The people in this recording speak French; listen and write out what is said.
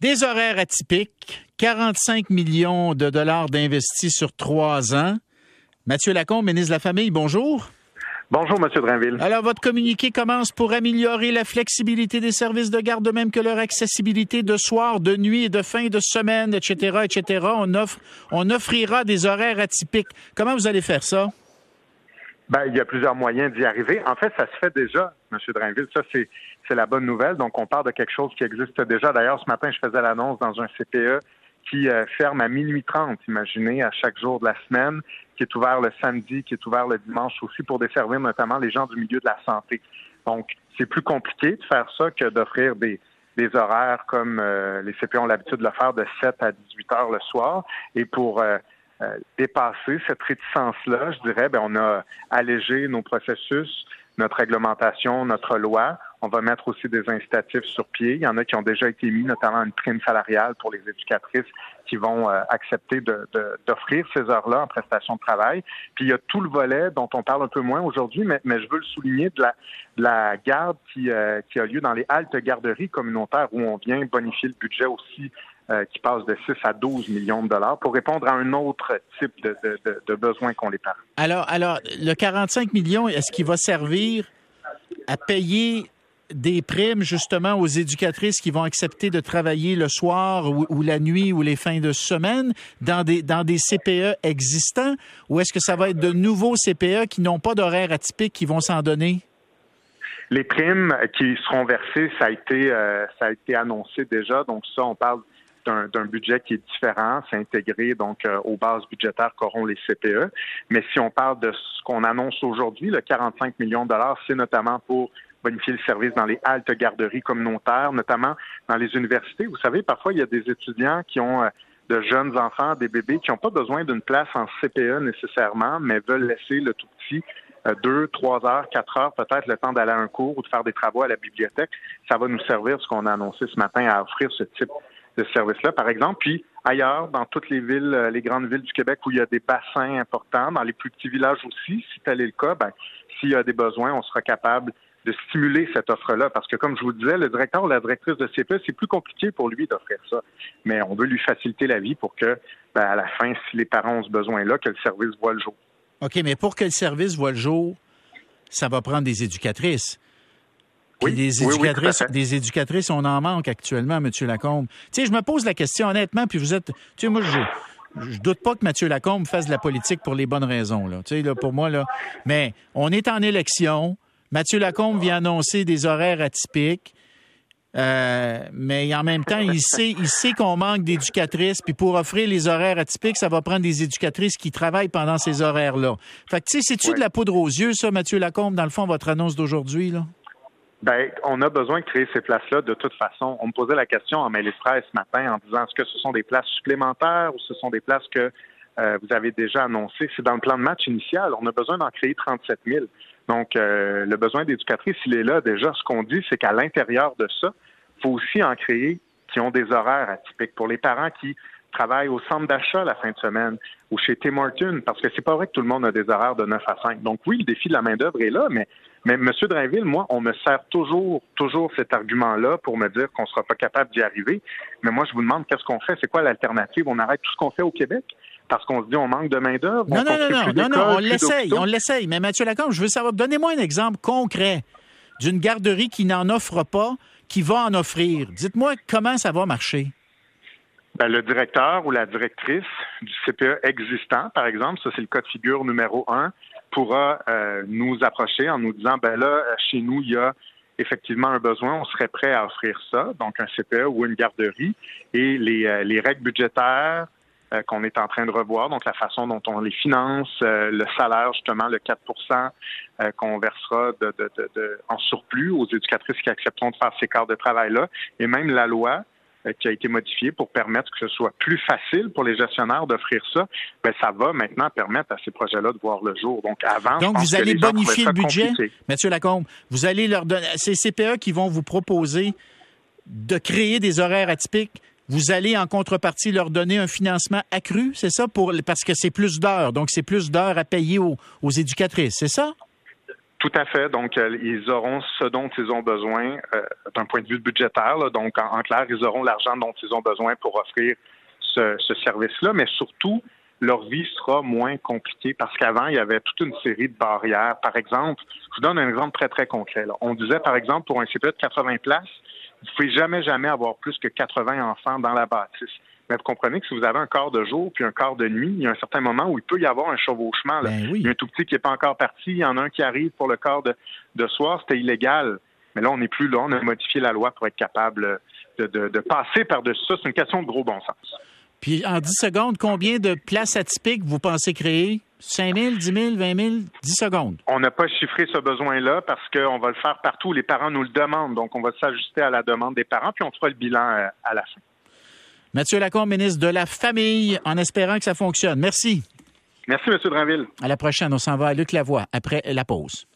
Des horaires atypiques, 45 millions de dollars d'investis sur trois ans. Mathieu Lacombe, ministre de la Famille, bonjour. Bonjour, M. Drainville. Alors, votre communiqué commence pour améliorer la flexibilité des services de garde, de même que leur accessibilité de soir, de nuit et de fin de semaine, etc., etc. On, offre, on offrira des horaires atypiques. Comment vous allez faire ça? Ben, il y a plusieurs moyens d'y arriver. En fait, ça se fait déjà, M. Drainville. Ça, c'est, c'est la bonne nouvelle. Donc, on parle de quelque chose qui existe déjà. D'ailleurs, ce matin, je faisais l'annonce dans un CPE qui euh, ferme à minuit 30, imaginez, à chaque jour de la semaine, qui est ouvert le samedi, qui est ouvert le dimanche aussi pour desservir notamment les gens du milieu de la santé. Donc, c'est plus compliqué de faire ça que d'offrir des, des horaires comme euh, les CPE ont l'habitude de le faire de 7 à 18 heures le soir. Et pour euh, dépasser cette réticence-là, je dirais, ben, on a allégé nos processus, notre réglementation, notre loi. On va mettre aussi des incitatifs sur pied. Il y en a qui ont déjà été mis, notamment une prime salariale pour les éducatrices qui vont euh, accepter d'offrir ces heures-là en prestation de travail. Puis il y a tout le volet dont on parle un peu moins aujourd'hui, mais, je veux le souligner de la, garde qui, euh, qui a lieu dans les haltes garderies communautaires où on vient bonifier le budget aussi euh, qui passe de 6 à 12 millions de dollars pour répondre à un autre type de, de, qu'on les parle. Alors, alors, le 45 millions, est-ce qu'il va servir à payer des primes justement aux éducatrices qui vont accepter de travailler le soir ou, la nuit ou les fins de semaine dans des, dans des CPE existants? Ou est-ce que ça va être de nouveaux CPE qui n'ont pas d'horaire atypique qui vont s'en donner? Les primes qui seront versées, ça a été, euh, ça a été annoncé déjà. Donc ça, on parle d'un budget qui est différent, c'est intégré donc euh, aux bases budgétaires qu'auront les CPE. Mais si on parle de ce qu'on annonce aujourd'hui, le 45 millions de dollars, c'est notamment pour bonifier le service dans les haltes garderies communautaires, notamment dans les universités. Vous savez, parfois, il y a des étudiants qui ont euh, de jeunes enfants, des bébés, qui n'ont pas besoin d'une place en CPE nécessairement, mais veulent laisser le tout petit euh, deux, trois heures, quatre heures, peut-être le temps d'aller à un cours ou de faire des travaux à la bibliothèque. Ça va nous servir, ce qu'on a annoncé ce matin, à offrir ce type de service-là, par exemple. Puis ailleurs, dans toutes les villes, euh, les grandes villes du Québec où il y a des bassins importants, dans les plus petits villages aussi, si tel est le cas, ben, s'il y a des besoins, on sera capable de stimuler cette offre-là. Parce que, comme je vous disais, le directeur ou la directrice de CPE, c'est plus compliqué pour lui d'offrir ça. Mais on veut lui faciliter la vie pour que, ben, à la fin, si les parents ont ce besoin-là, que le service voit le jour. OK, mais pour que le service voit le jour, ça va prendre des éducatrices. Oui, des éducatrices, des éducatrices, on en manque actuellement, M. Lacombe. Tu sais, je me pose la question honnêtement, puis vous êtes, tu sais, moi, je, je doute pas que Mathieu Lacombe fasse de la politique pour les bonnes raisons, là. Tu sais, là, pour moi, là. Mais on est en élection. Mathieu Lacombe vient annoncer des horaires atypiques. Euh, mais en même temps, il sait, il sait qu'on manque d'éducatrices, puis pour offrir les horaires atypiques, ça va prendre des éducatrices qui travaillent pendant ces horaires-là. Fait que, tu sais, c'est-tu de la poudre aux yeux, ça, Mathieu Lacombe, dans le fond, votre annonce d'aujourd'hui, là? Ben, on a besoin de créer ces places-là de toute façon. On me posait la question en mail ce matin en disant est-ce que ce sont des places supplémentaires ou ce sont des places que euh, vous avez déjà annoncées? C'est dans le plan de match initial. On a besoin d'en créer 37 000. Donc, euh, le besoin d'éducatrice, il est là. Déjà, ce qu'on dit, c'est qu'à l'intérieur de ça, il faut aussi en créer qui ont des horaires atypiques. Pour les parents qui travaillent au centre d'achat la fin de semaine ou chez Tim Hortons, parce que c'est pas vrai que tout le monde a des horaires de 9 à 5. Donc oui, le défi de la main-d'œuvre est là, mais, mais M. Drainville, moi, on me sert toujours, toujours cet argument-là pour me dire qu'on sera pas capable d'y arriver. Mais moi, je vous demande qu'est-ce qu'on fait? C'est quoi l'alternative? On arrête tout ce qu'on fait au Québec? parce qu'on se dit on manque de main-d'œuvre. Non, non, non, non, non, on l'essaye, on l'essaye. Mais Mathieu Lacombe, je veux savoir, donnez-moi un exemple concret d'une garderie qui n'en offre pas, qui va en offrir. Dites-moi comment ça va marcher. Ben, le directeur ou la directrice du CPE existant, par exemple, ça c'est le cas de figure numéro un, pourra euh, nous approcher en nous disant, ben là, chez nous, il y a effectivement un besoin, on serait prêt à offrir ça, donc un CPE ou une garderie, et les, euh, les règles budgétaires, euh, qu'on est en train de revoir, donc la façon dont on les finance, euh, le salaire justement, le 4% euh, qu'on versera de, de, de, en surplus aux éducatrices qui accepteront de faire ces quarts de travail-là, et même la loi qui a été modifiée pour permettre que ce soit plus facile pour les gestionnaires d'offrir ça, ben ça va maintenant permettre à ces projets-là de voir le jour. Donc avant, donc vous allez bonifier le budget, Mathieu Lacombe. Vous allez leur donner ces CPE qui vont vous proposer de créer des horaires atypiques vous allez en contrepartie leur donner un financement accru, c'est ça, pour parce que c'est plus d'heures, donc c'est plus d'heures à payer aux, éducatrices, c'est ça? Tout à fait. Donc, euh, ils auront ce dont ils ont besoin euh, d'un point de vue budgétaire. Donc, en, clair, ils auront l'argent dont ils ont besoin pour offrir ce, service-là, mais surtout, leur vie sera moins compliquée parce qu'avant, il y avait toute une série de barrières. Par exemple, je vous donne un exemple très, très concret. On disait, par exemple, pour un CPE de 80 places, vous ne pouvez jamais, jamais avoir plus que 80 enfants dans la bâtisse. Mais vous comprenez que si vous avez un quart de jour puis un quart de nuit, il y a un certain moment où il peut y avoir un chevauchement. Ben il y a un tout petit qui n'est pas encore parti, il y en a un qui arrive pour le quart de, soir, c'était illégal. Mais là, on n'est plus là, on a modifié la loi pour être capable de, passer par-dessus ça. C'est une question de gros bon sens. Puis en 10 secondes, combien de places atypiques vous pensez créer? 5 000, 10 000, 20 000, 10 secondes. On n'a pas chiffré ce besoin-là parce qu'on va le faire partout. Les parents nous le demandent. Donc, on va s'ajuster à la demande des parents, puis on fera le bilan euh, à la fin. Mathieu Lacombe, ministre de la Famille, en espérant que ça fonctionne. Merci. Merci, M. Dranville. À la prochaine. On s'en va à Luc Lavoie après la pause.